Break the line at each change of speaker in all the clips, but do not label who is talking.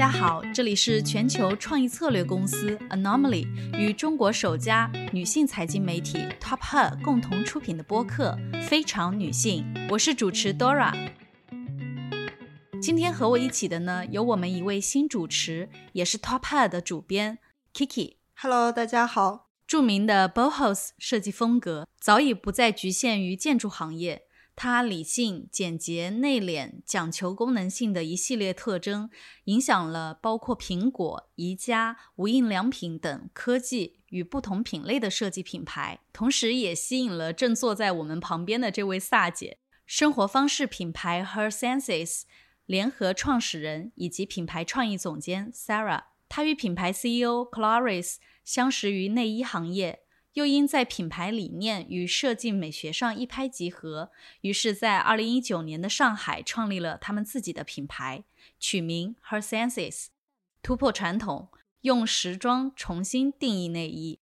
家好，这里是全球创意策略公司 Anomaly 与中国首家女性财经媒体 Top Her 共同出品的播客《非常女性》，我是主持 Dora。今天和我一起的呢，有我们一位新主持，也是 Top Her 的主编 Kiki。
Hello，大家好。
著名的 Bohos 设计风格早已不再局限于建筑行业。它理性、简洁、内敛、讲求功能性的一系列特征，影响了包括苹果、宜家、无印良品等科技与不同品类的设计品牌，同时也吸引了正坐在我们旁边的这位萨姐——生活方式品牌 Her Senses 联合创始人以及品牌创意总监 Sarah。她与品牌 CEO Clarice 相识于内衣行业。又因在品牌理念与设计美学上一拍即合，于是，在二零一九年的上海创立了他们自己的品牌，取名 Her Senses，突破传统，用时装重新定义内衣。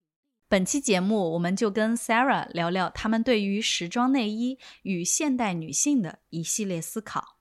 本期节目，我们就跟 Sarah 聊聊他们对于时装内衣与现代女性的一系列思考。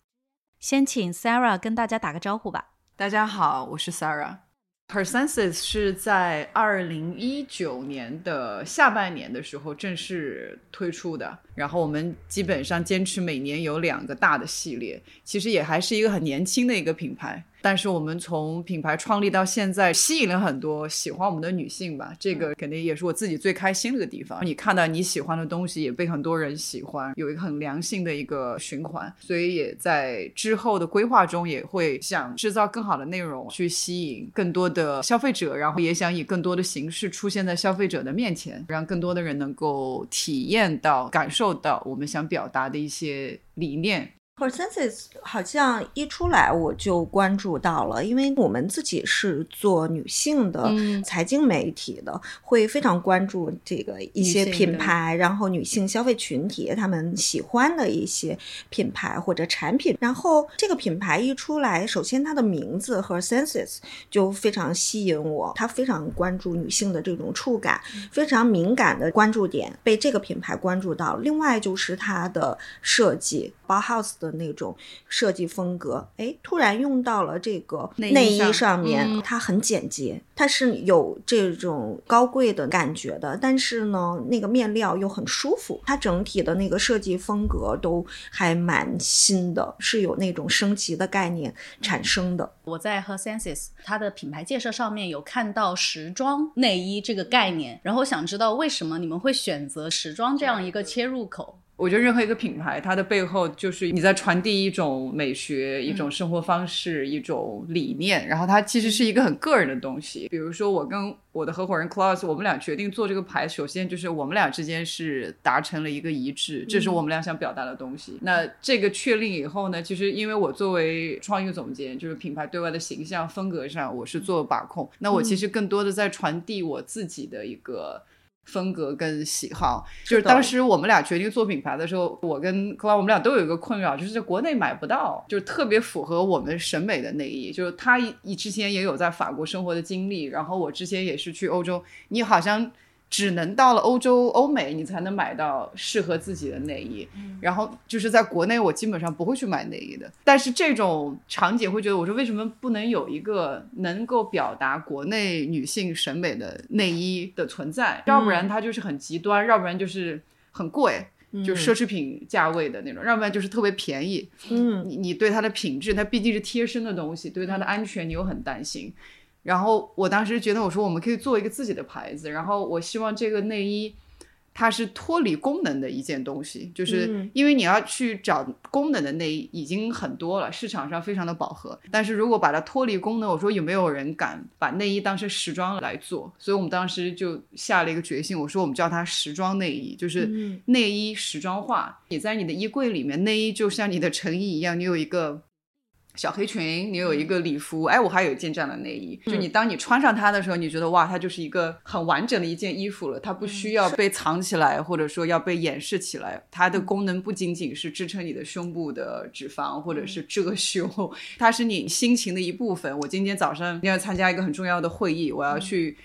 先请 Sarah 跟大家打个招呼吧。
大家好，我是 Sarah。Her Senses 是在二零一九年的下半年的时候正式推出的，然后我们基本上坚持每年有两个大的系列，其实也还是一个很年轻的一个品牌。但是我们从品牌创立到现在，吸引了很多喜欢我们的女性吧，这个肯定也是我自己最开心的一个地方。你看到你喜欢的东西也被很多人喜欢，有一个很良性的一个循环，所以也在之后的规划中也会想制造更好的内容，去吸引更多的消费者，然后也想以更多的形式出现在消费者的面前，让更多的人能够体验到、感受到我们想表达的一些理念。
Her Senses 好像一出来我就关注到了，因为我们自己是做女性的
嗯
财经媒体的，会非常关注这个一些品牌，然后女性消费群体他们喜欢的一些品牌或者产品。然后这个品牌一出来，首先它的名字 Her Senses 就非常吸引我，它非常关注女性的这种触感，非常敏感的关注点被这个品牌关注到。另外就是它的设计包 house 的那种设计风格，哎，突然用到了这个
内衣上
上面，
嗯
它很简洁，它是有这种高贵的感觉的，但是呢，那个面料又很舒服，它整体的那个设计风格都还蛮新的，是有那种升级的概念产生的。
我在 Her Senses 它的品牌介绍上面有看到时装内衣这个概念，然后想知道为什么你们会选择时装这样一个切入口？
我觉得任何一个品牌，它的背后就是你在传递一种美学、一种生活方式、一种理念，然后它其实是一个很个人的东西。比如说，我跟我的合伙人 Klaus，我们俩决定做这个牌，首先就是我们俩之间是达成了一个一致，这是我们俩想表达的东西。那这个确定以后呢，其实因为我作为创意总监，就是品牌对外的形象风格上，我是做把控，那我其实更多的在传递我自己的一个。风格跟喜好，就是当时我们俩决定做品牌的时候，我跟克拉我们俩都有一个困扰，就是在国内买不到，就是特别符合我们审美的内衣。就是他一之前也有在法国生活的经历，然后我之前也是去欧洲，你好像只能到了欧洲、欧美，你才能买到适合自己的内衣。然后就是在国内，我基本上不会去买内衣的。但是这种场景会觉得，我说为什么不能有一个能够表达国内女性审美的内衣的存在？要不然它就是很极端，要不然就是很贵。就奢侈品价位的那种，要不然就是特别便宜。
嗯，
你你对它的品质，它毕竟是贴身的东西，对它的安全你又很担心。然后我当时觉得，我说我们可以做一个自己的牌子，然后我希望这个内衣它是脱离功能的一件东西，就是
嗯
因为你要去找功能的内衣已经很多了，市场上非常的饱和。但是如果把它脱离功能，我说有没有人敢把内衣当成时装来做？所以我们当时就下了一个决心，我说我们叫它时装内衣，就是
嗯
内衣时装化。你在你的衣柜里面，内衣就像你的成衣一样，你有一个。小黑裙，你有一个礼服，哎，我还有一件这样的内衣，就你当你穿上它的时候，你觉得哇，它就是一个很完整的一件衣服了，它不需要被藏起来，或者说要被掩饰起来。它的功能不仅仅是支撑你的胸部的脂肪，或者是遮羞，它是你心情的一部分。我今天早上要参加一个很重要的会议，我要去。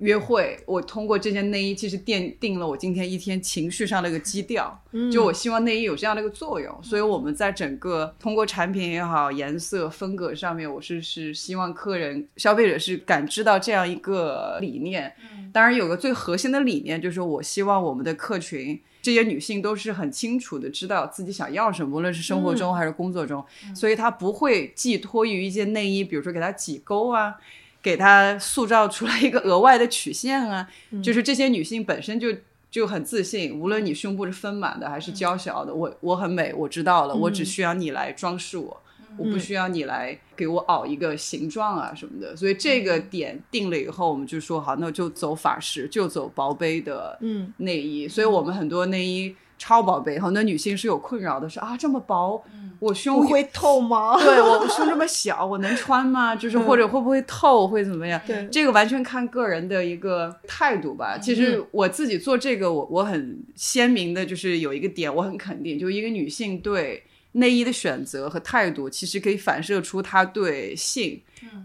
约会，我通过这件内衣其实奠定了我今天一天情绪上的一个基调。就我希望内衣有这样的一个作用，所以我们在整个通过产品也好、颜色、风格上面，我是是希望客人、消费者是感知到这样一个理念。当然，有个最核心的理念就是，我希望我们的客群这些女性都是很清楚的知道自己想要什么，无论是生活中还是工作中，所以她不会寄托于一件内衣，比如说给她挤沟啊。给她塑造出来一个额外的曲线啊，就是这些女性本身就就很自信，无论你胸部是丰满的还是娇小的，我我很美，我知道了，我只需要你来装饰我，我不需要你来给我凹一个形状啊什么的。所以这个点定了以后，我们就说好，那就走法式，就走薄杯的内衣。所以我们很多内衣。超薄杯，很多女性是有困扰的，是啊，这么薄，我胸
会透吗？
对我胸这么小，我能穿吗？就是或者会不会透，会怎么样？
对，
这个完全看个人的一个态度吧。其实我自己做这个，我我很鲜明的，就是有一个点，我很肯定，就一个女性对内衣的选择和态度，其实可以反射出她对性、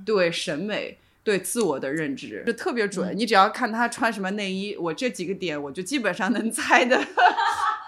对审美。对自我的认知就特别准，你只要看她穿什么内衣，我这几个点我就基本上能猜的。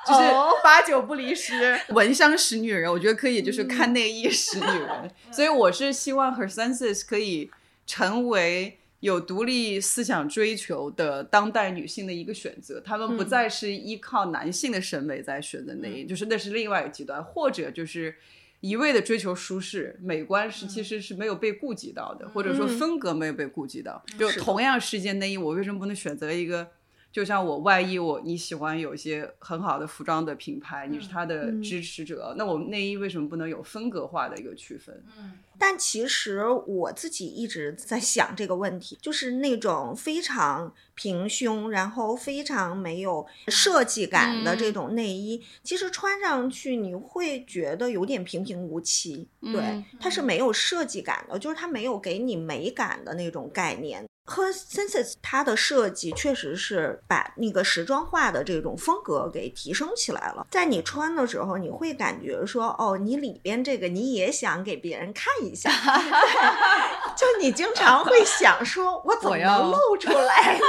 就是八九不离十，闻香识女人，我觉得可以，就是看内衣识女人。所以我是希望 Her Senses 可以成为有独立思想追求的当代女性的一个选择，她们不再是依靠男性的审美在选择内衣，就是那是另外一个极端，或者就是一味的追求舒适美观是其实是没有被顾及到的，或者说风格没有被顾及到。就同样是一件内衣，我为什么不能选择一个？就像我外衣，我你喜欢有一些很好的服装的品牌，你是它的支持者，那我们内衣为什么不能有风格化的一个区分？
嗯，但其实我自己一直在想这个问题，就是那种非常平胸，然后非常没有设计感的这种内衣，其实穿上去你会觉得有点平平无奇，对，它是没有设计感的，就是它没有给你美感的那种概念。和 Senses 它的设计确实是把那个时装化的这种风格给提升起来了。在你穿的时候，你会感觉说，哦，你里边这个你也想给别人看一下，就你经常会想说，我怎么能露出来呢？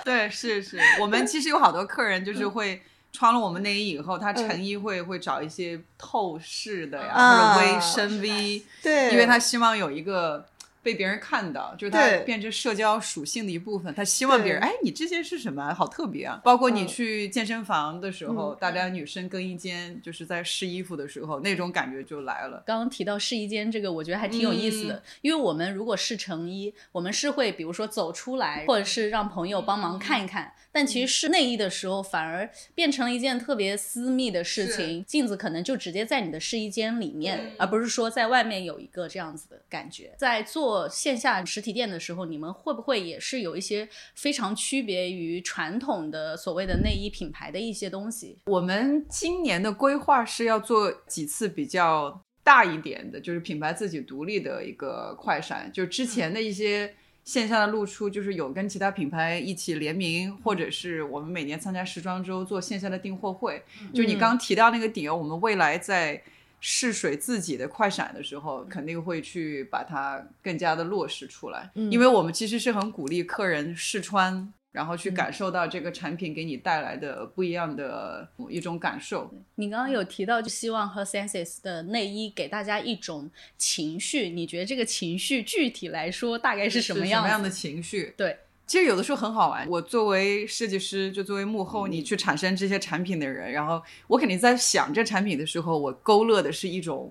对，是是，我们其实有好多客人就是会穿了我们内衣以后，他成衣会会找一些透视的呀，或者微深 V，
对，
因为他希望有一个。被别人看到，就是它变成社交属性的一部分。他希望别人，哎，你这些是什么？好特别啊！包括你去健身房的时候，大家女生更衣间就是在试衣服的时候，那种感觉就来了。
刚刚提到试衣间这个，我觉得还挺有意思的，因为我们如果试成衣，我们是会比如说走出来，或者是让朋友帮忙看一看。但其实试内衣的时候，反而变成了一件特别私密的事情。镜子可能就直接在你的试衣间里面，而不是说在外面有一个这样子的感觉。在做线下实体店的时候，你们会不会也是有一些非常区别于传统的所谓的内衣品牌的一些东西？
我们今年的规划是要做几次比较大一点的，就是品牌自己独立的一个快闪，就之前的一些。线下的露出就是有跟其他品牌一起联名，或者是我们每年参加时装周做线下的订货会。就你刚提到那个点，我们未来在试水自己的快闪的时候，肯定会去把它更加的落实出来。因为我们其实是很鼓励客人试穿。然后去感受到这个产品给你带来的不一样的一种感受。
你刚刚有提到，就希望和 Senses 的内衣给大家一种情绪。你觉得这个情绪具体来说大概是什么样？
什么样的情绪？
对，
其实有的时候很好玩。我作为设计师，就作为幕后你去产生这些产品的人，然后我肯定在想这产品的时候，我勾勒的是一种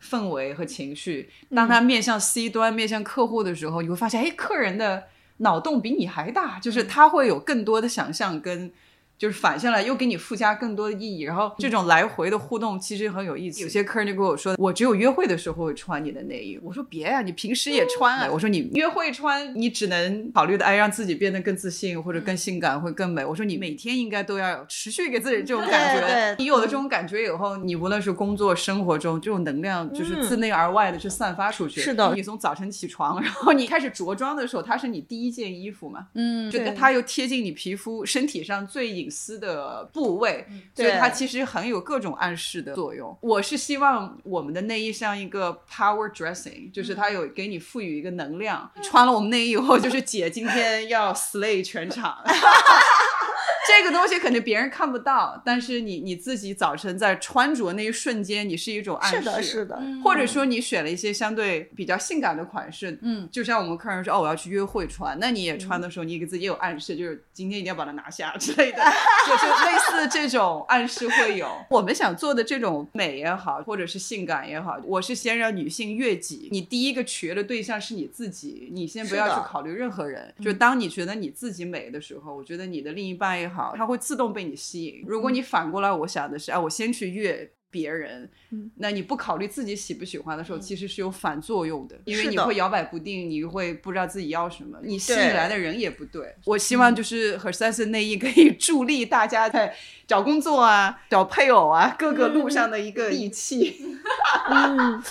氛围和情绪。当它面向 C 端、面向客户的时候，你会发现，哎，客人的。脑洞比你还大，就是他会有更多的想象跟。就是反向来又给你附加更多的意义，然后这种来回的互动其实很有意思。有些客人就跟我说，我只有约会的时候会穿你的内衣。我说别呀，你平时也穿啊。我说你约会穿，你只能考虑的哎让自己变得更自信或者更性感会更美。我说你每天应该都要持续给自己这种感
觉。
你有了这种感觉以后，你无论是工作生活中这种能量就是自内而外的去散发出去。
是的，
你从早晨起床，然后你开始着装的时候，它是你第一件衣服嘛？
嗯，
就它又贴近你皮肤身体上最隐。私的部位，所以它其实很有各种暗示的作用。我是希望我们的内衣像一个 power dressing，就是它有给你赋予一个能量。穿了我们内衣以后，就是姐今天要 slay 全场。这个东西肯定别人看不到，但是你你自己早晨在穿着那一瞬间，你是一种暗示，
是的，是的，
或者说你选了一些相对比较性感的款式，
嗯，
就像我们客人说哦，我要去约会穿，那你也穿的时候，你给自己也有暗示，就是今天一定要把它拿下之类的，就就类似这种暗示会有。我们想做的这种美也好，或者是性感也好，我是先让女性悦己，你第一个取悦的对象是你自己，你先不要去考虑任何人。就当你觉得你自己美的时候，我觉得你的另一半也好，它会自动被你吸引。如果你反过来，我想的是，啊，我先去悦。别人，那你不考虑自己喜不喜欢的时候，其实是有反作用的，因为你会摇摆不定，你会不知道自己要什么，你吸引来的人也不对。我希望就是 Her Sense 内衣可以助力大家在找工作啊、找配偶啊各个路上的一个利器。
嗯，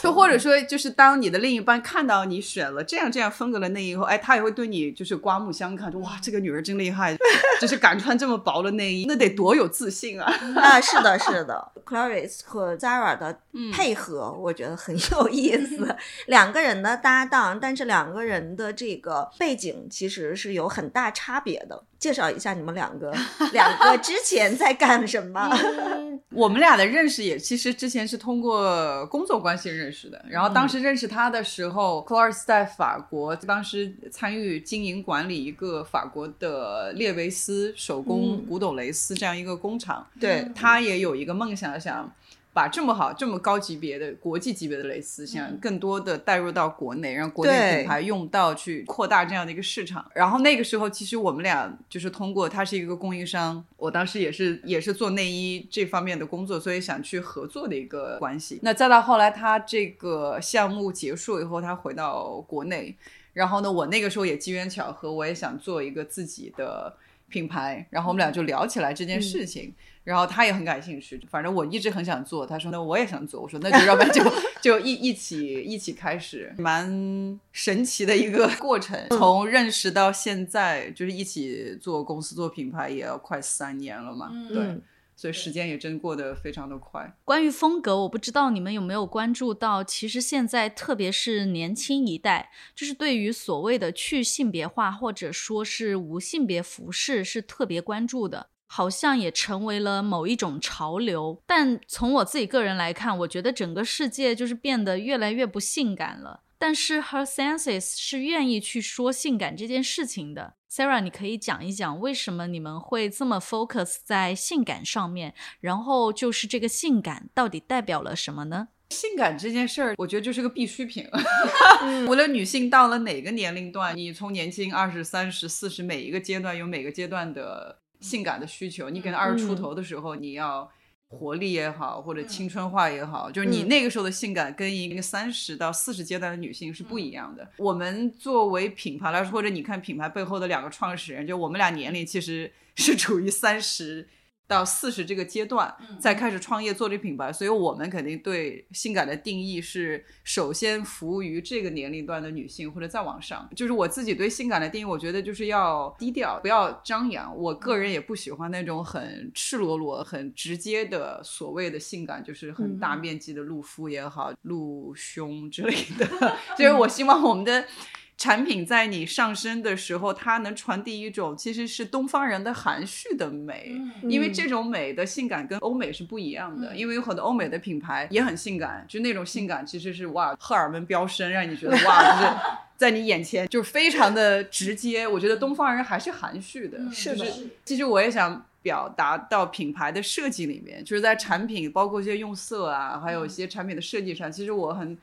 就或者说，就是当你的另一半看到你选了这样这样风格的内衣以后，哎，他也会对你就是刮目相看，说哇，这个女人真厉害，就是敢穿这么薄的内衣，那得多有自信啊！
啊，是的，是的，Clarice 和 Zara 的
嗯
配合，我觉得很有意思。两个人的搭档，但是两个人的这个背景其实是有很大差别的。介绍一下你们两个，两个之前在干什么？
我们俩的认识也其实之前是通过工作关系认识的，然后当时认识他的时候 l a r e 在法国，当时参与经营管理一个法国的列维斯手工古董蕾丝这样一个工厂，
对，
他也有一个梦想，想把这么好、这么高级别的国际级别的蕾丝，想更多的带入到国内，让国内品牌用到去扩大这样的一个市场。然后那个时候，其实我们俩就是通过他是一个供应商，我当时也是也是做内衣这方面的工作，所以想去合作的一个关系。那再到后来，他这个项目结束以后，他回到国内，然后呢，我那个时候也机缘巧合，我也想做一个自己的品牌，然后我们俩就聊起来这件事情。然后他也很感兴趣，反正我一直很想做。他说：“那我也想做。”我说：“那就要不然就 就一一起一起开始，蛮神奇的一个 过程。从认识到现在，就是一起做公司做品牌，也要快三年了嘛。对，
嗯
所以时间也真过得非常的快。
关于风格，我不知道你们有没有关注到，其实现在特别是年轻一代，就是对于所谓的去性别化或者说是无性别服饰是特别关注的。好像也成为了某一种潮流，但从我自己个人来看，我觉得整个世界就是变得越来越不性感了。但是 Her Senses 是愿意去说性感这件事情的。Sarah，你可以讲一讲为什么你们会这么 focus 在性感上面？然后就是这个性感到底代表了什么呢？
性感这件事儿，我觉得就是个必需品。无论女性到了哪个年龄段，你从年轻二十三十四十，每一个阶段有每个阶段的性感的需求。你可能二十出头的时候，你要活力也好，或者青春化也好，就是你那个时候的性感跟一个三十到四十阶段的女性是不一样的。我们作为品牌来说，或者你看品牌背后的两个创始人，就我们俩年龄其实是处于三十。到四十这个阶段，再开始创业做这品牌，所以我们肯定对性感的定义是首先服务于这个年龄段的女性，或者再往上。就是我自己对性感的定义，我觉得就是要低调，不要张扬。我个人也不喜欢那种很赤裸裸、很直接的所谓的性感，就是很大面积的露肤也好、露胸之类的。所 以我希望我们的。产品在你上身的时候，它能传递一种其实是东方人的含蓄的美，因为这种美的性感跟欧美是不一样的。因为有很多欧美的品牌也很性感，就那种性感其实是哇荷尔蒙飙升，让你觉得哇就是 在你眼前就是非常的直接。我觉得东方人还是含蓄的，
是的
就是其实我也想。表达到品牌的设计里面，就是在产品，包括一些用色啊，还有一些产品的设计上，其实我很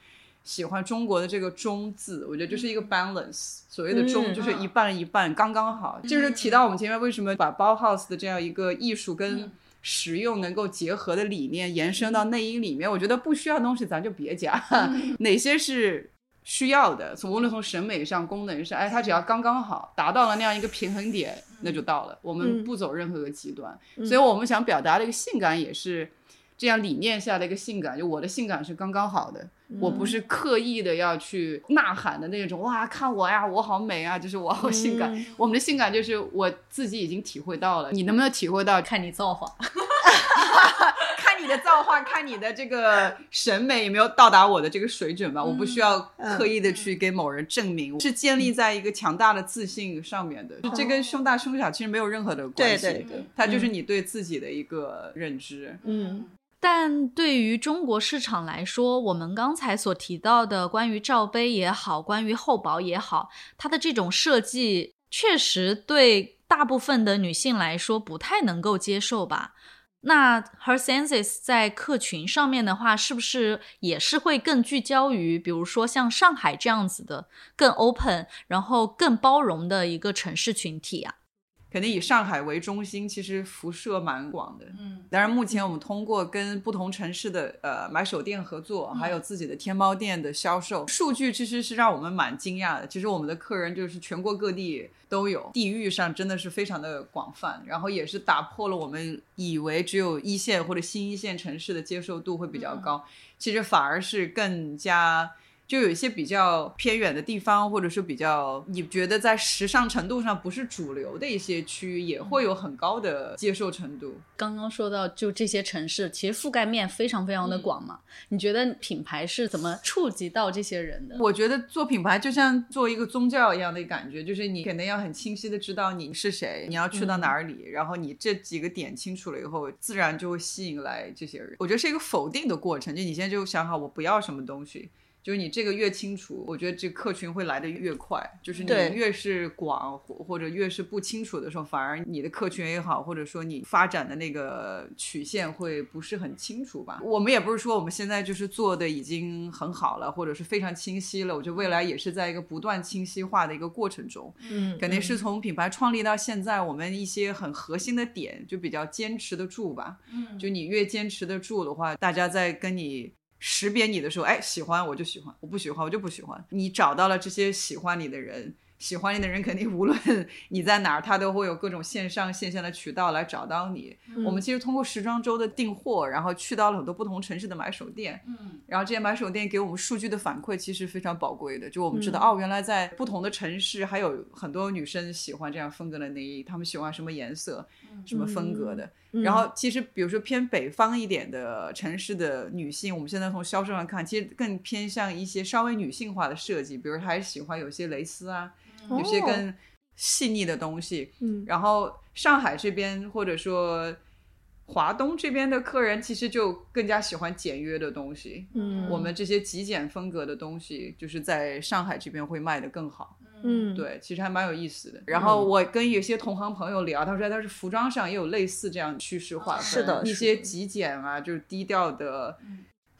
喜欢中国的这个“中”字，我觉得就是一个 balance。所谓的“中”就是一半一半，刚刚好。就是提到我们前面为什么把 Bauhaus 的这样一个艺术跟实用能够结合的理念延伸到内衣里面，我觉得不需要的东西咱就别加，哪些是。需要的，从无论从审美上、功能上，哎，它只要刚刚好，达到了那样一个平衡点，那就到了。我们不走任何个极端，所以我们想表达的一个性感也是，这样理念下的一个性感，就我的性感是刚刚好的，我不是刻意的要去呐喊的那种，哇，看我呀，我好美啊，就是我好性感。我们的性感就是我自己已经体会到了，你能不能体会到？
看你造化。
看你的造化，看你的这个审美有没有到达我的这个水准吧。我不需要刻意的去给某人证明，是建立在一个强大的自信上面的。这跟胸大胸小其实没有任何的关系，
对对对，
它就是你对自己的一个认知。
嗯，
但对于中国市场来说，我们刚才所提到的关于罩杯也好，关于厚薄也好，它的这种设计确实对大部分的女性来说不太能够接受吧。那 Her Senses 在客群上面的话，是不是也是会更聚焦于，比如说像上海这样子的更 open，然后更包容的一个城市群体啊？
肯定以上海为中心，其实辐射蛮广的。嗯，当然目前我们通过跟不同城市的呃买手店合作，还有自己的天猫店的销售数据，其实是让我们蛮惊讶的。其实我们的客人就是全国各地都有，地域上真的是非常的广泛，然后也是打破了我们以为只有一线或者新一线城市的接受度会比较高，其实反而是更加。就有一些比较偏远的地方，或者是比较你觉得在时尚程度上不是主流的一些区域，也会有很高的接受程度。
刚刚说到，就这些城市其实覆盖面非常非常的广嘛。你觉得品牌是怎么触及到这些人的？
我觉得做品牌就像做一个宗教一样的感觉，就是你肯定要很清晰的知道你是谁，你要去到哪里，然后你这几个点清楚了以后，自然就会吸引来这些人。我觉得是一个否定的过程，就你现在就想好我不要什么东西。就是你这个越清楚，我觉得这客群会来的越快。就是你越是广或或者越是不清楚的时候，反而你的客群也好，或者说你发展的那个曲线会不是很清楚吧。我们也不是说我们现在就是做的已经很好了，或者是非常清晰了。我觉得未来也是在一个不断清晰化的一个过程中。
嗯，
肯定是从品牌创立到现在，我们一些很核心的点就比较坚持得住吧。嗯，就你越坚持得住的话，大家在跟你。识别你的时候，哎，喜欢我就喜欢，我不喜欢我就不喜欢。你找到了这些喜欢你的人。喜欢你的人肯定无论 你在哪儿，他都会有各种线上线下的渠道来找到你。我们其实通过时装周的订货，然后去到了很多不同城市的买手店，嗯，然后这些买手店给我们数据的反馈其实非常宝贵的。就我们知道，哦，原来在不同的城市还有很多女生喜欢这样风格的内衣，她们喜欢什么颜色、什么风格的。然后其实比如说偏北方一点的城市的女性，我们现在从销售上看，其实更偏向一些稍微女性化的设计，比如还喜欢有些蕾丝啊。有些更细腻的东西，嗯，然后上海这边或者说华东这边的客人其实就更加喜欢简约的东西，嗯，我们这些极简风格的东西就是在上海这边会卖的更好，
嗯，
对，其实还蛮有意思的。然后我跟有些同行朋友聊，他说他是服装上也有类似这样趋势化，
是的，
一些极简啊，就是低调的。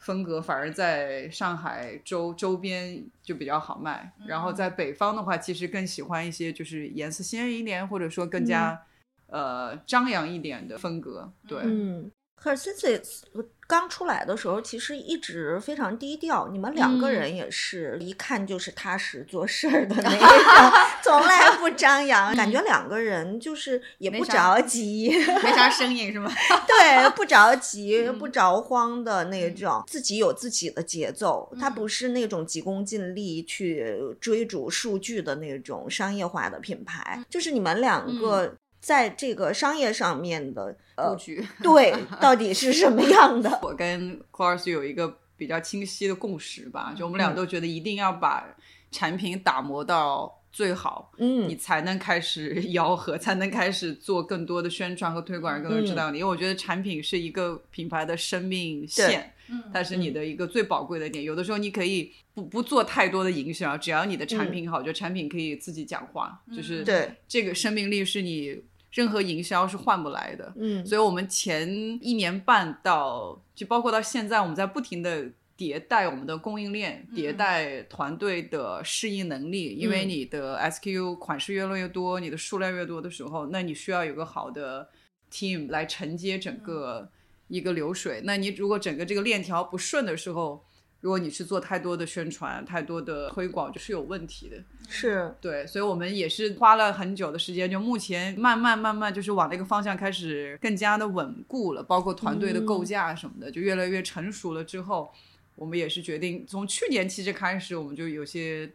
风格反而在上海周周边就比较好卖，然后在北方的话，其实更喜欢一些就是颜色鲜艳一点，或者说更加呃张扬一点的风格。对，
嗯，Her Senses 刚出来的时候，其实一直非常低调。你们两个人也是一看就是踏实做事儿的 那种，从来不张扬，感觉两个人就是也不着急，
没啥声音是吗？
对，不着急、不着慌的那种，自己有自己的节奏。他不是那种急功近利去追逐数据的那种商业化的品牌，就是你们两个。在这个商业上面的布
局，
对，到底是什么样的？
我跟 c l a r s 有一个比较清晰的共识吧，就我们俩都觉得一定要把产品打磨到最好，嗯，你才能开始 吆喝，才能开始做更多的宣传和推广，让更多人知道你。因为我觉得产品是一个品牌的生命线，嗯，它是你的一个最宝贵的点。有的时候你可以不不做太多的营销，只要你的产品好，就产品可以自己讲话，就是
对
这个生命力是你。任何营销是换不来的，嗯，所以我们前一年半到就包括到现在，我们在不停的迭代我们的供应链，迭代团队的适应能力。因为你的 SKU 款式越来越多，你的数量越多的时候，那你需要有个好的 team 来承接整个一个流水。那你如果整个这个链条不顺的时候，如果你去做太多的宣传、太多的推广，就是有问题的。
是
对，所以我们也是花了很久的时间，就目前慢慢慢慢就是往那个方向开始更加的稳固了，包括团队的构架什么的，就越来越成熟了。之后，我们也是决定从去年其实开始，我们就有些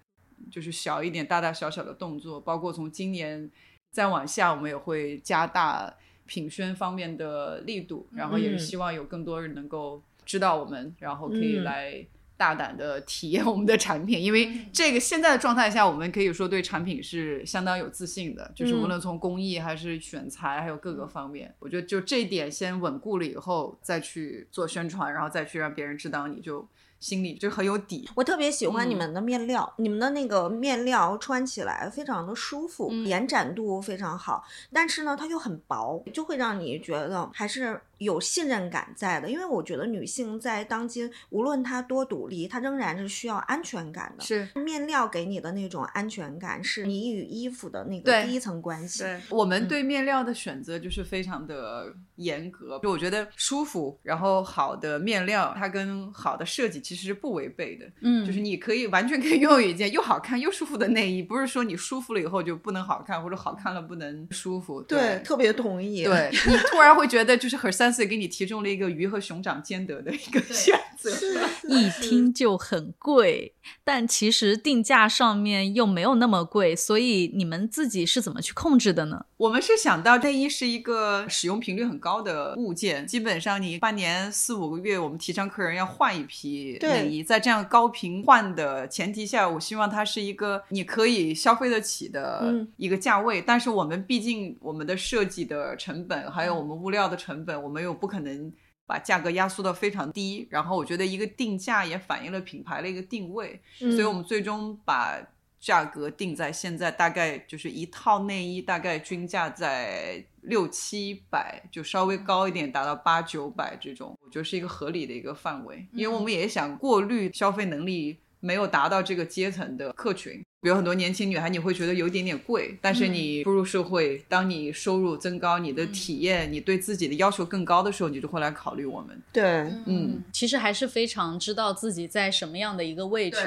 就是小一点、大大小小的动作，包括从今年再往下，我们也会加大品宣方面的力度，然后也是希望有更多人能够知道我们，然后可以来。大胆的体验我们的产品，因为这个现在的状态下，我们可以说对产品是相当有自信的，就是无论从工艺还是选材，还有各个方面，我觉得就这一点先稳固了以后，再去做宣传，然后再去让别人知道，你就。心里就很有底。
我特别喜欢你们的面料，你们的那个面料穿起来非常的舒服，延展度非常好，但是呢，它又很薄，就会让你觉得还是有信任感在的。因为我觉得女性在当今，无论她多独立，她仍然是需要安全感的。
是
面料给你的那种安全感，是你与衣服的那个第一层关系。
对，我们对面料的选择就是非常的严格，就我觉得舒服，然后好的面料，它跟好的设计。其实是不违背的，嗯，就是你可以完全可以拥有一件又好看又舒服的内衣，不是说你舒服了以后就不能好看，或者好看了不能舒服。
对，特别同意。
对你突然会觉得，就是和三岁给你提供了一个鱼和熊掌兼得的一个选择，
一听就很贵，但其实定价上面又没有那么贵，所以你们自己是怎么去控制的呢？
我们是想到内衣是一个使用频率很高的物件，基本上你半年四五个月，我们提倡客人要换一批。内衣在这样高频换的前提下，我希望它是一个你可以消费得起的一个价位。但是我们毕竟我们的设计的成本，还有我们物料的成本，我们又不可能把价格压缩到非常低。然后我觉得一个定价也反映了品牌的一个定位，所以我们最终把。价格定在现在大概就是一套内衣大概均价在六七百，就稍微高一点达到八九百这种，我觉得是一个合理的一个范围。因为我们也想过滤消费能力没有达到这个阶层的客群，比如很多年轻女孩，你会觉得有一点点贵，但是你步入社会，当你收入增高，你的体验，你对自己的要求更高的时候，你就会来考虑我们。
对，
嗯，
其实还是非常知道自己在什么样的一个位置。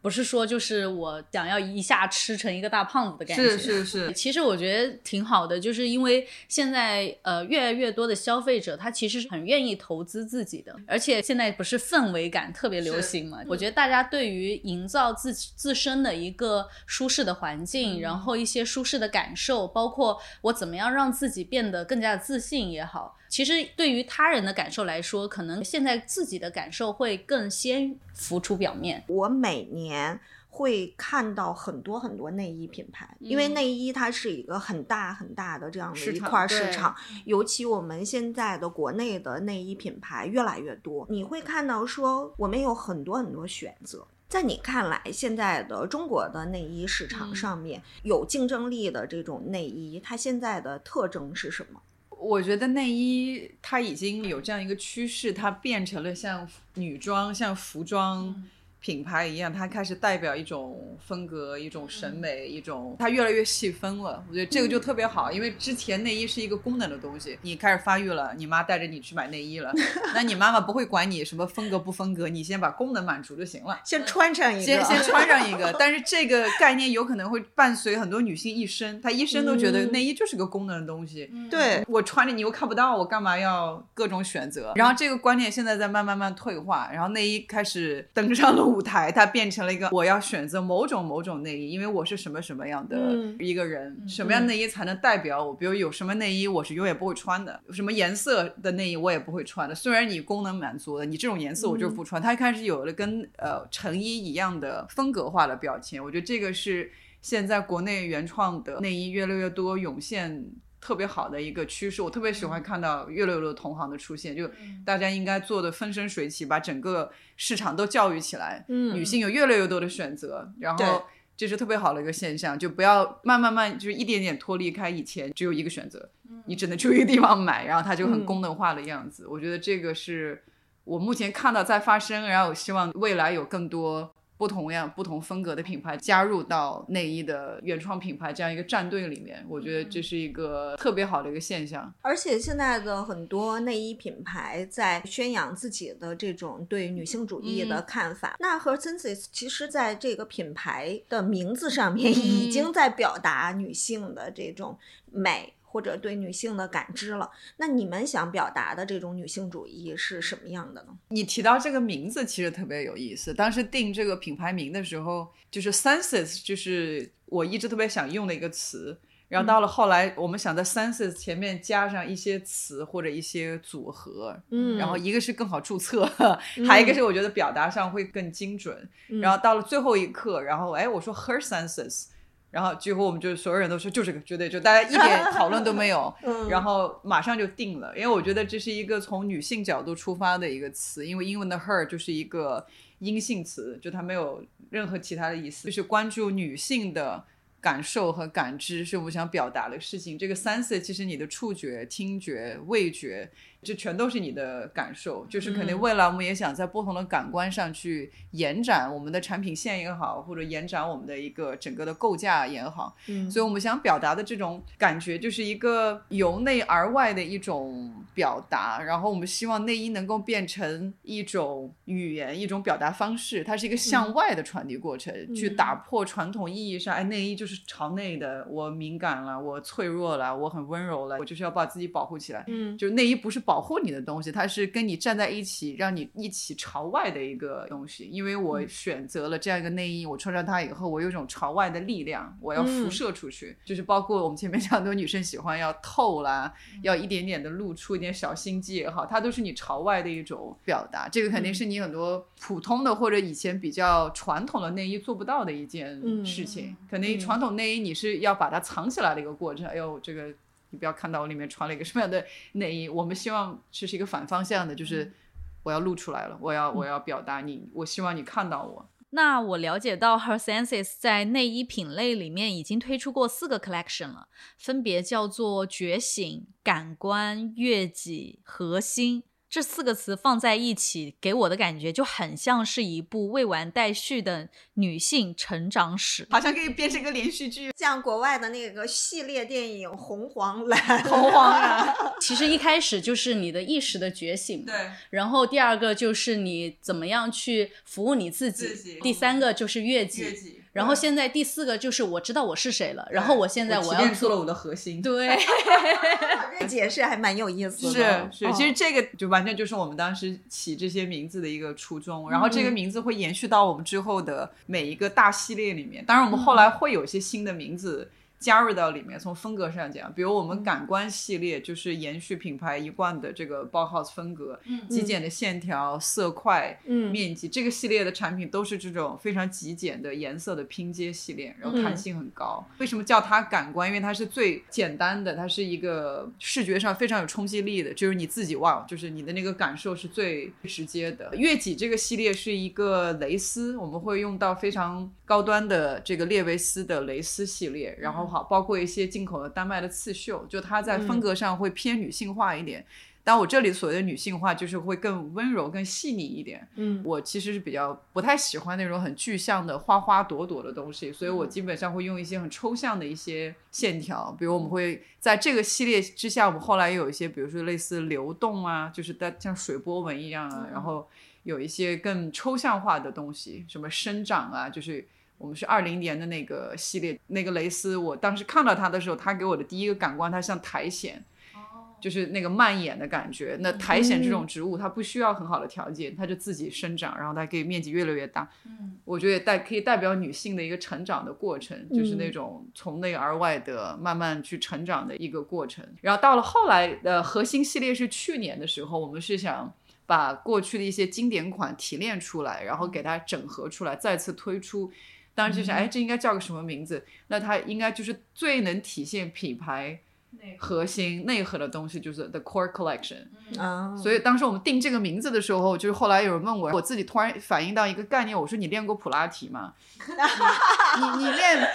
不是说就是我想要一下吃成一个大胖子的感
觉，是是是。
其实我觉得挺好的，就是因为现在呃越来越多的消费者他其实是很愿意投资自己的，而且现在不是氛围感特别流行嘛？我觉得大家对于营造自自身的一个舒适的环境，然后一些舒适的感受，包括我怎么样让自己变得更加的自信也好。其实对于他人的感受来说，可能现在自己的感受会更先浮出表面。
我每年会看到很多很多内衣品牌，因为内衣它是一个很大很大的这样的一块市场，尤其我们现在的国内的内衣品牌越来越多，你会看到说我们有很多很多选择。在你看来，现在的中国的内衣市场上面有竞争力的这种内衣，它现在的特征是什么？
我觉得内衣它已经有这样一个趋势，它变成了像女装、像服装。品牌一样，它开始代表一种风格、一种审美、一种，它越来越细分了。我觉得这个就特别好，因为之前内衣是一个功能的东西，你开始发育了，你妈带着你去买内衣了，那你妈妈不会管你什么风格不风格，你先把功能满足就行了，
先穿上一个，
先先穿上一个。但是这个概念有可能会伴随很多女性一生，她一生都觉得内衣就是个功能的东西。
对
我穿着你又看不到，我干嘛要各种选择？然后这个观念现在在慢慢慢退化，然后内衣开始登上了。舞台，它变成了一个我要选择某种某种内衣，因为我是什么什么样的一个人，什么样内衣才能代表我？比如有什么内衣我是永远不会穿的，什么颜色的内衣我也不会穿的。虽然你功能满足了，你这种颜色我就不穿。它开始有了跟呃成衣一样的风格化的标签，我觉得这个是现在国内原创的内衣越来越多涌现。特别好的一个趋势，我特别喜欢看到越来越多同行的出现，就大家应该做的风生水起，把整个市场都教育起来。嗯，女性有越来越多的选择，然后这是特别好的一个现象，就不要慢慢慢就是一点点脱离开以前只有一个选择，你只能去一个地方买，然后它就很功能化的样子。我觉得这个是我目前看到在发生，然后我希望未来有更多不同样、不同风格的品牌加入到内衣的原创品牌这样一个战队里面，我觉得这是一个特别好的一个现象。
而且现在的很多内衣品牌在宣扬自己的这种对女性主义的看法。那和 Senses 其实在这个品牌的名字上面已经在表达女性的这种美。或者对女性的感知了，那你们想表达的这种女性主义是什么样的呢？
你提到这个名字其实特别有意思。当时定这个品牌名的时候，就是 senses，就是我一直特别想用的一个词。然后到了后来，我们想在 senses 前面加上一些词或者一些组合，
嗯，
然后一个是更好注册，还一个是我觉得表达上会更精准。然后到了最后一刻，然后哎，我说 her senses。然后几乎我们就所有人都说就这个，绝对就大家一点讨论都没有，然后马上就定了。因为我觉得这是一个从女性角度出发的一个词，因为英文的 her 就是一个阴性词，就它没有任何其他的意思，就是关注女性的感受和感知是我们想表达的事情。这个 sense 其实你的触觉、听觉、味觉。这全都是你的感受，就是肯定未来我们也想在不同的感官上去延展我们的产品线也好，或者延展我们的一个整个的构架也好。
嗯，
所以我们想表达的这种感觉，就是一个由内而外的一种表达。然后我们希望内衣能够变成一种语言，一种表达方式，它是一个向外的传递过程，去打破传统意义上，哎，内衣就是朝内的，我敏感了，我脆弱了，我很温柔了，我就是要把自己保护起来。
嗯，
就内衣不是保。保护你的东西，它是跟你站在一起，让你一起朝外的一个东西。因为我选择了这样一个内衣，我穿上它以后，我有一种朝外的力量，我要辐射出去。就是包括我们前面讲，很多女生喜欢要透啦，要一点点的露出一点小心机也好，它都是你朝外的一种表达。这个肯定是你很多普通的或者以前比较传统的内衣做不到的一件事情。肯定传统内衣你是要把它藏起来的一个过程。哎呦，这个。你不要看到我里面穿了一个什么样的内衣，我们希望这是一个反方向的，就是我要露出来了，我要我要表达你，我希望你看到我。
那我了解到，Her Senses 在内衣品类里面已经推出过四个 collection 了，分别叫做觉醒、感官、悦己、核心。这四个词放在一起，给我的感觉就很像是一部未完待续的女性成长史，
好像可以变成一个连续剧，
像国外的那个系列电影《红黄蓝》。
红黄蓝，
其实一开始就是你的意识的觉醒，
对。
然后第二个就是你怎么样去服务你自
己，
第三个就是悦己。然后现在第四个就是我知道我是谁了，然后我现在我要
做了我的核心。
对，
这解释还蛮有意思的。
是是，其实这个就完全就是我们当时起这些名字的一个初衷，然后这个名字会延续到我们之后的每一个大系列里面。当然，我们后来会有一些新的名字。加入到里面，从风格上讲，比如我们感官系列就是延续品牌一贯的这个 Bauhaus 风格，极简的线条、色块、面积，这个系列的产品都是这种非常极简的颜色的拼接系列，然后弹性很高。为什么叫它感官？因为它是最简单的，它是一个视觉上非常有冲击力的，就是你自己哇，就是你的那个感受是最直接的。月季这个系列是一个蕾丝，我们会用到非常高端的这个列维斯的蕾丝系列，然后。好，包括一些进口的丹麦的刺绣，就它在风格上会偏女性化一点。但我这里所谓的女性化，就是会更温柔、更细腻一点。
嗯，
我其实是比较不太喜欢那种很具象的花花朵朵的东西，所以我基本上会用一些很抽象的一些线条。比如我们会在这个系列之下，我们后来有一些，比如说类似流动啊，就是带像水波纹一样啊，然后有一些更抽象化的东西，什么生长啊，就是。我们是二零年的那个系列，那个蕾丝，我当时看到它的时候，它给我的第一个感官，它像苔藓，就是那个蔓延的感觉。那苔藓这种植物，它不需要很好的条件，它就自己生长，然后它可以面积越来越大。
嗯，
我觉得代可以代表女性的一个成长的过程，就是那种从内而外的慢慢去成长的一个过程。然后到了后来的核心系列是去年的时候，我们是想把过去的一些经典款提炼出来，然后给它整合出来，再次推出。当时就想，哎，这应该叫个什么名字？那它应该就是最能体现品牌核心内核的东西，就是 the core collection。
啊，
所以当时我们定这个名字的时候，就是后来有人问我，我自己突然反应到一个概念，我说你练过普拉提吗？你你练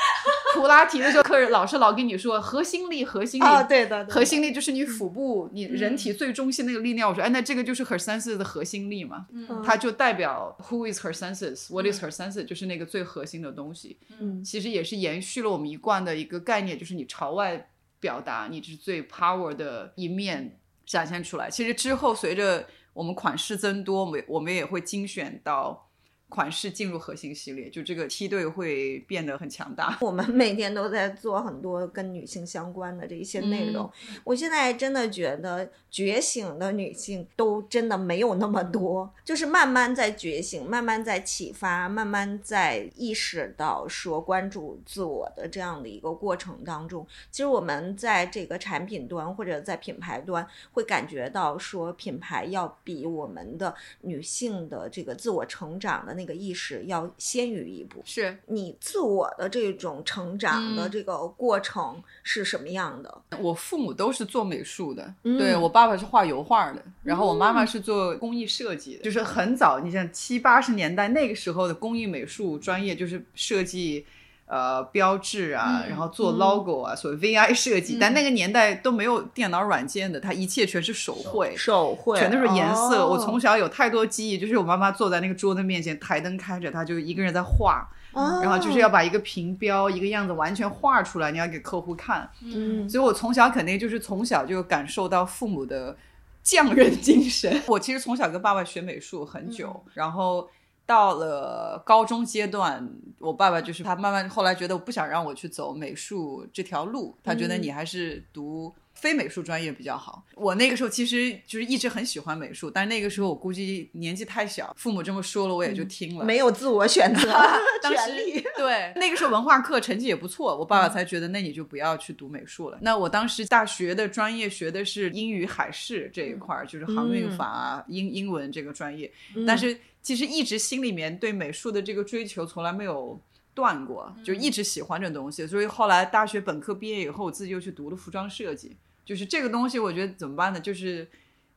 普拉提的时候，客人老师老跟你说核心力，核心力，
啊，对的，对的。
核心力就是你腹部，你人体最中心那个力量。我说，哎，那这个就是 her senses 的核心力嘛，
嗯。
它就代表 who is her senses，what is her senses，就是那个最核心的东西。
嗯。
其实也是延续了我们一贯的一个概念，就是你朝外表达，你是最 power 的一面展现出来。其实之后随着我们款式增多，我们我们也会精选到款式进入核心系列，就这个梯队会变得很强大。
我们每天都在做很多跟女性相关的这一些内容。我现在真的觉得觉醒的女性都真的没有那么多，就是慢慢在觉醒，慢慢在启发，慢慢在意识到说关注自我的这样的一个过程当中，其实我们在这个产品端或者在品牌端会感觉到说品牌要比我们的女性的这个自我成长的那个意识要先于一步。
是
你自我的这种成长的
嗯
这个过程是什么样的？
我父母都是做美术的，
嗯
对我爸爸是画油画的，然后我妈妈是做工艺设计的，就是很早，你像七八十年代那个时候的工艺美术专业就是设计。呃，标志啊，
嗯
然后做 logo 啊，所谓 VI 设计，但那个年代都没有电脑软件的，它一切全是手绘，
手绘
全都是颜色。
哦
我从小有太多记忆，就是我妈妈坐在那个桌子面前，台灯开着，她就一个人在画，
哦
然后就是要把一个平标一个样子完全画出来，你要给客户看。
嗯
所以我从小肯定就是从小就感受到父母的匠人精神。我其实从小跟爸爸学美术很久，然后到了高中阶段，我爸爸就是他慢慢后来觉得我不想让我去走美术这条路，他觉得你还是读。非美术专业比较好。我那个时候其实就是一直很喜欢美术，但是那个时候我估计年纪太小，父母这么说了，我也就听了。
没有自我选择
当
权利
时。对那个时候文化课成绩也不错，我爸爸才觉得那你就不要去读美术了。那我当时大学的专业学的是英语海事这一块儿，就是航运法啊、英英文这个专业。但是其实一直心里面对美术的这个追求从来没有断过，就一直喜欢这东西。所以后来大学本科毕业以后，我自己又去读了服装设计。就是这个东西，我觉得怎么办呢？就是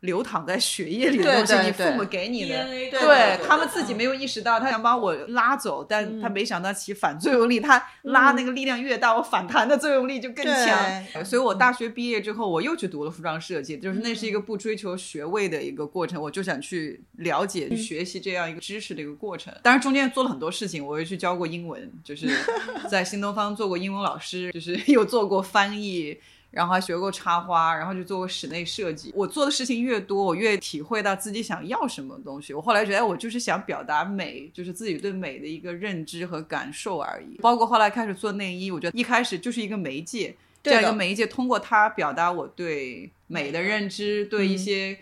流淌在血液里的东西，你父母给你的，
对
他们自己没有意识到，他想把我拉走，但他
嗯
没想到起反作用力，他拉那个力量越大，我反弹的作用力就更强。所以我大学毕业之后，我又去读了服装设计，就是那是一个不追求学位的一个过程，我就想去了解、学习这样一个知识的一个过程。当然中间做了很多事情，我又去教过英文，就是 在新东方做过英文老师，就是 又做过翻译。然后还学过插花，然后就做过室内设计。我做的事情越多，我越体会到自己想要什么东西。我后来觉得，哎我就是想表达美，就是自己对美的一个认知和感受而已。包括后来开始做内衣，我觉得一开始就是一个媒介，这样一个媒介，通过它表达我对美的认知，对一些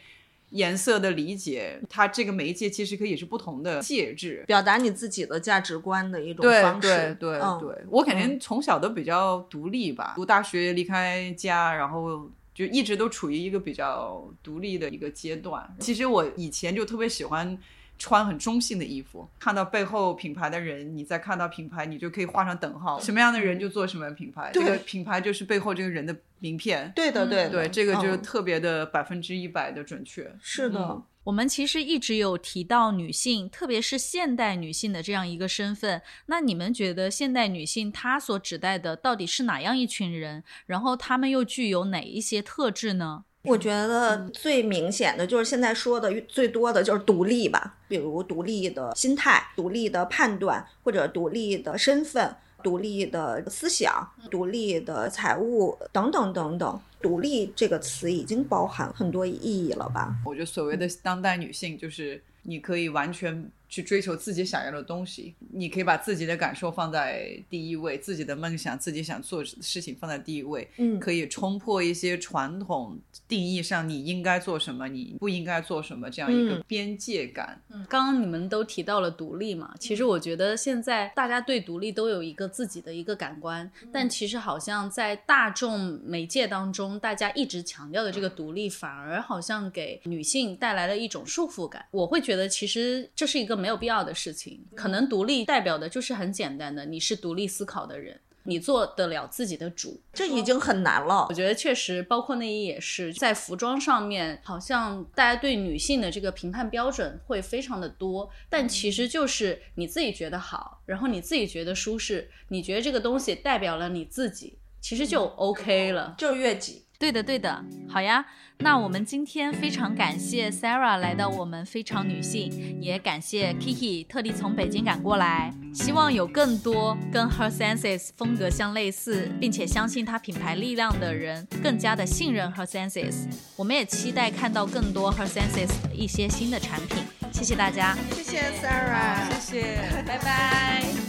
颜色的理解。它这个媒介其实可以是不同的介质。
表达你自己的价值观的一种方式。
对对
嗯
对，我肯定从小都比较独立吧，读大学离开家，然后就一直都处于一个比较独立的一个阶段。其实我以前就特别喜欢。穿很中性的衣服，看到背后品牌的人，你再看到品牌，你就可以画上等号。什么样的人就做什么样的品牌，这个品牌就是背后这个人的名片。
对的对的
对，这个就是
嗯
特别的百分之一百的准确。
是的。
嗯
我们其实一直有提到女性，特别是现代女性的这样一个身份。那你们觉得现代女性她所指代的到底是哪样一群人？然后她们又具有哪一些特质呢？
我觉得最明显的就是现在说的最多的就是独立吧，比如独立的心态、独立的判断或者独立的身份、独立的思想、独立的财务等等等等。独立这个词已经包含很多意义了吧？
我觉得所谓的当代女性，就是你可以完全去追求自己想要的东西，你可以把自己的感受放在第一位，自己的梦想、自己想做的事情放在第一位，
嗯。
可以冲破一些传统定义上你应该做什么，你不应该做什么这样一个
嗯。
边界感。
嗯刚刚你们都提到了独立嘛，其实我觉得现在大家对独立都有一个自己的一个感官，但其实好像在大众媒介当中，大家一直强调的这个独立，反而好像给女性带来了一种束缚感。我会觉得其实这是一个没有必要的事情，可能独立代表的就是很简单的，你是独立思考的人。你做得了自己的主，
这已经很难了
我。觉得确实，包括内衣也是，在服装上面，好像大家对女性的这个评判标准会非常的多，但其实就是你自己觉得好，然后你自己觉得舒适，你觉得这个东西代表了你自己，其实就 OK 了。
就是悦己。
对的，对的，好呀。那我们今天非常感谢 Sarah 来到我们非常女性，也感谢 Kiki 特地从北京赶过来。希望有更多跟 Her Senses 风格相类似，并且相信她品牌力量的人，更加的信任 Her Senses。我们也期待看到更多 Her Senses 的一些新的产品。谢谢大家，
谢谢 Sarah，
谢谢。
拜拜。